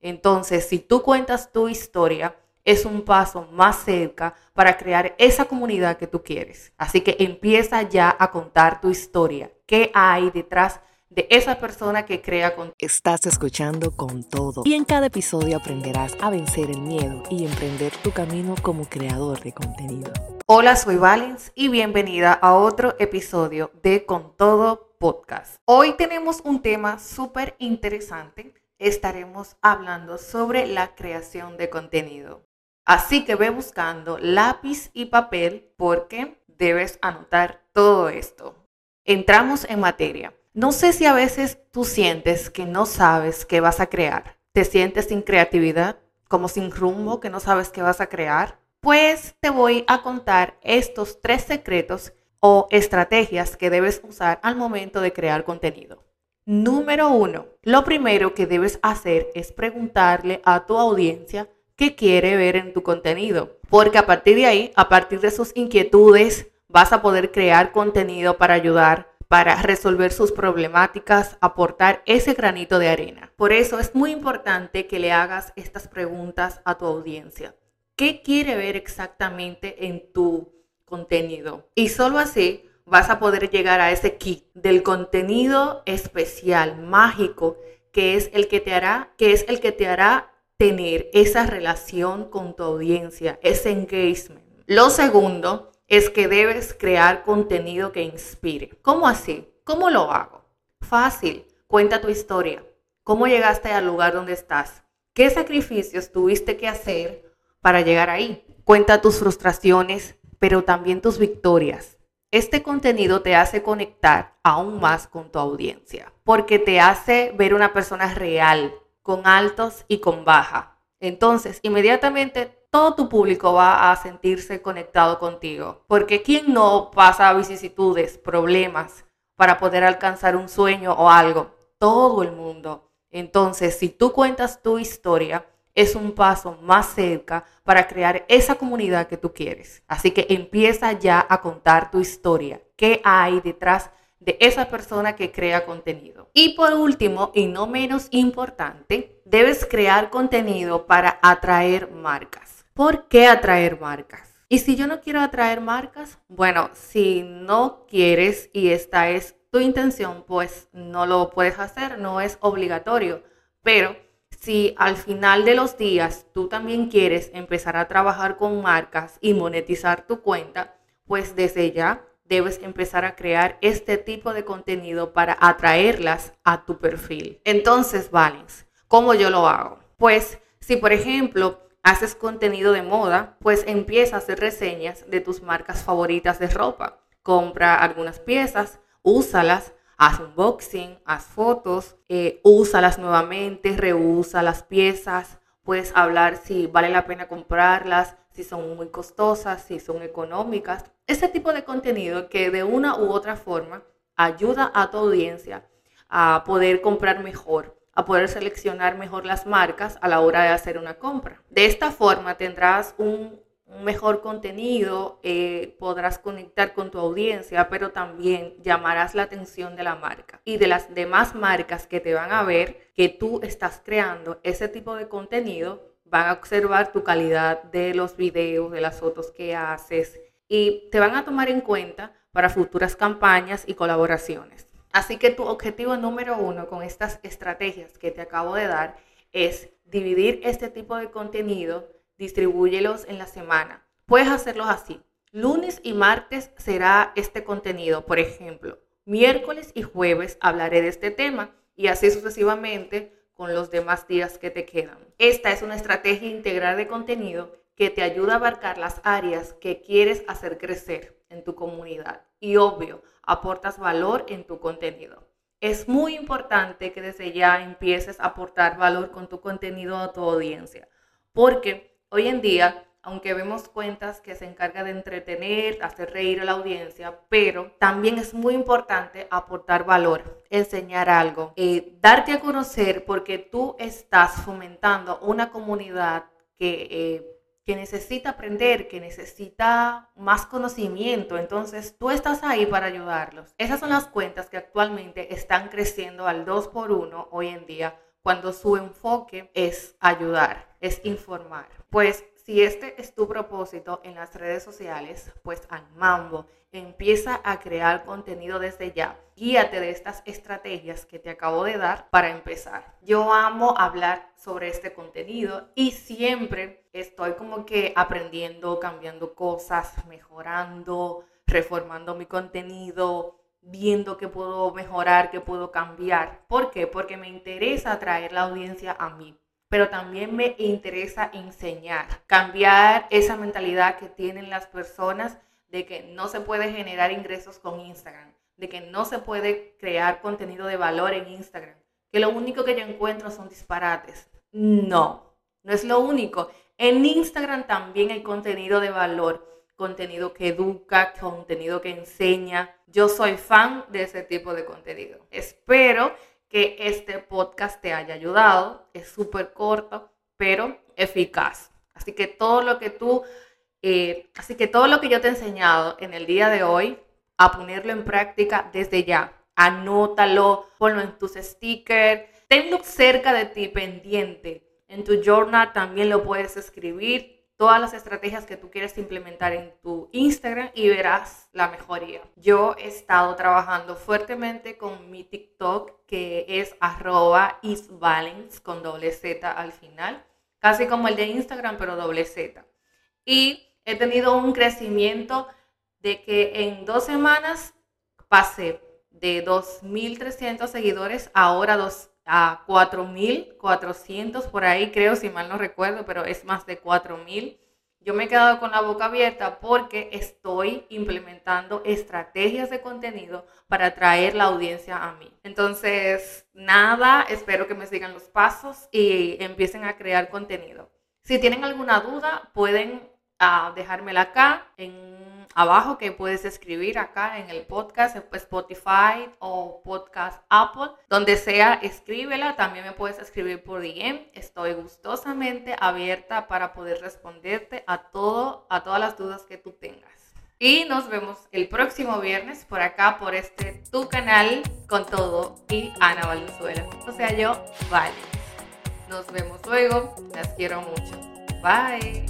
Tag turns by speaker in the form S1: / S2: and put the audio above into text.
S1: Entonces, si tú cuentas tu historia, es un paso más cerca para crear esa comunidad que tú quieres. Así que empieza ya a contar tu historia. ¿Qué hay detrás de esa persona que crea con
S2: Estás escuchando con todo y en cada episodio aprenderás a vencer el miedo y emprender tu camino como creador de contenido.
S1: Hola, soy Valens y bienvenida a otro episodio de Con Todo Podcast. Hoy tenemos un tema súper interesante. Estaremos hablando sobre la creación de contenido. Así que ve buscando lápiz y papel porque debes anotar todo esto. Entramos en materia. No sé si a veces tú sientes que no sabes qué vas a crear. ¿Te sientes sin creatividad? ¿Como sin rumbo que no sabes qué vas a crear? Pues te voy a contar estos tres secretos o estrategias que debes usar al momento de crear contenido. Número uno, lo primero que debes hacer es preguntarle a tu audiencia qué quiere ver en tu contenido, porque a partir de ahí, a partir de sus inquietudes, vas a poder crear contenido para ayudar para resolver sus problemáticas, aportar ese granito de arena. Por eso es muy importante que le hagas estas preguntas a tu audiencia. ¿Qué quiere ver exactamente en tu contenido? Y solo así vas a poder llegar a ese kit del contenido especial, mágico, que es el que te hará, que es el que te hará tener esa relación con tu audiencia, ese engagement. Lo segundo es que debes crear contenido que inspire. ¿Cómo así? ¿Cómo lo hago? Fácil. Cuenta tu historia. ¿Cómo llegaste al lugar donde estás? ¿Qué sacrificios tuviste que hacer para llegar ahí? Cuenta tus frustraciones, pero también tus victorias. Este contenido te hace conectar aún más con tu audiencia, porque te hace ver una persona real, con altos y con baja. Entonces, inmediatamente todo tu público va a sentirse conectado contigo. Porque ¿quién no pasa vicisitudes, problemas para poder alcanzar un sueño o algo? Todo el mundo. Entonces, si tú cuentas tu historia, es un paso más cerca para crear esa comunidad que tú quieres. Así que empieza ya a contar tu historia. ¿Qué hay detrás de esa persona que crea contenido? Y por último, y no menos importante, debes crear contenido para atraer marcas. ¿Por qué atraer marcas? Y si yo no quiero atraer marcas, bueno, si no quieres y esta es tu intención, pues no lo puedes hacer, no es obligatorio. Pero si al final de los días tú también quieres empezar a trabajar con marcas y monetizar tu cuenta, pues desde ya debes empezar a crear este tipo de contenido para atraerlas a tu perfil. Entonces, Valens, ¿cómo yo lo hago? Pues si por ejemplo haces contenido de moda, pues empieza a hacer reseñas de tus marcas favoritas de ropa. Compra algunas piezas, úsalas, haz unboxing, haz fotos, eh, úsalas nuevamente, reúsa las piezas, puedes hablar si vale la pena comprarlas, si son muy costosas, si son económicas. Ese tipo de contenido que de una u otra forma ayuda a tu audiencia a poder comprar mejor a poder seleccionar mejor las marcas a la hora de hacer una compra. De esta forma tendrás un, mejor contenido, eh, podrás conectar con tu audiencia, pero también llamarás la atención de la marca y de las demás marcas que te van a ver que tú estás creando ese tipo de contenido, van a observar tu calidad de los videos, de las fotos que haces y te van a tomar en cuenta para futuras campañas y colaboraciones. Así que tu objetivo número uno con estas estrategias que te acabo de dar es dividir este tipo de contenido, distribúyelos en la semana. Puedes hacerlos así. Lunes y martes será este contenido, por ejemplo. Miércoles y jueves hablaré de este tema y así sucesivamente con los demás días que te quedan. Esta es una estrategia integral de contenido que te ayuda a abarcar las áreas que quieres hacer crecer en tu comunidad. Y obvio, aportas valor en tu contenido. Es muy importante que desde ya empieces a aportar valor con tu contenido a tu audiencia, porque hoy en día, aunque vemos cuentas que se encargan de entretener, hacer reír a la audiencia, pero también es muy importante aportar valor, enseñar algo, eh, darte a conocer porque tú estás fomentando una comunidad que... Eh, que necesita aprender, que necesita más conocimiento. Entonces, tú estás ahí para ayudarlos. Esas son las cuentas que actualmente están creciendo al 2 por 1 hoy en día cuando su enfoque es ayudar, es informar. Pues si este es tu propósito en las redes sociales, pues al mambo, empieza a crear contenido desde ya. Guíate de estas estrategias que te acabo de dar para empezar. Yo amo hablar sobre este contenido y siempre estoy como que aprendiendo, cambiando cosas, mejorando, reformando mi contenido, viendo qué puedo mejorar, qué puedo cambiar. ¿Por qué? Porque me interesa atraer la audiencia a mí pero también me interesa enseñar, cambiar esa mentalidad que tienen las personas de que no se puede generar ingresos con Instagram, de que no se puede crear contenido de valor en Instagram, que lo único que yo encuentro son disparates. No, no es lo único. En Instagram también hay contenido de valor, contenido que educa, contenido que enseña. Yo soy fan de ese tipo de contenido. Espero que este podcast te haya ayudado. Es súper corto, pero eficaz. Así que todo lo que tú, eh, así que todo lo que yo te he enseñado en el día de hoy, a ponerlo en práctica desde ya. Anótalo, ponlo en tus stickers, tenlo cerca de ti, pendiente. En tu journal también lo puedes escribir todas las estrategias que tú quieres implementar en tu Instagram y verás la mejoría. Yo he estado trabajando fuertemente con mi TikTok que es arroba isbalance con doble Z al final, casi como el de Instagram pero doble Z. Y he tenido un crecimiento de que en dos semanas pasé de 2.300 seguidores a ahora dos, a 4.400 por ahí, creo, si mal no recuerdo, pero es más de 4.000. Yo me he quedado con la boca abierta porque estoy implementando estrategias de contenido para atraer la audiencia a mí. Entonces, nada, espero que me sigan los pasos y empiecen a crear contenido. Si tienen alguna duda, pueden uh, dejármela acá en abajo que puedes escribir acá en el podcast, Spotify o podcast Apple, donde sea, escríbela. También me puedes escribir por DM. Estoy gustosamente abierta para poder responderte a todo, a todas las dudas que tú tengas. Y nos vemos el próximo viernes por acá, por este tu canal con todo y Ana Valenzuela. O sea, yo, vale. Nos vemos luego. Las quiero mucho. Bye.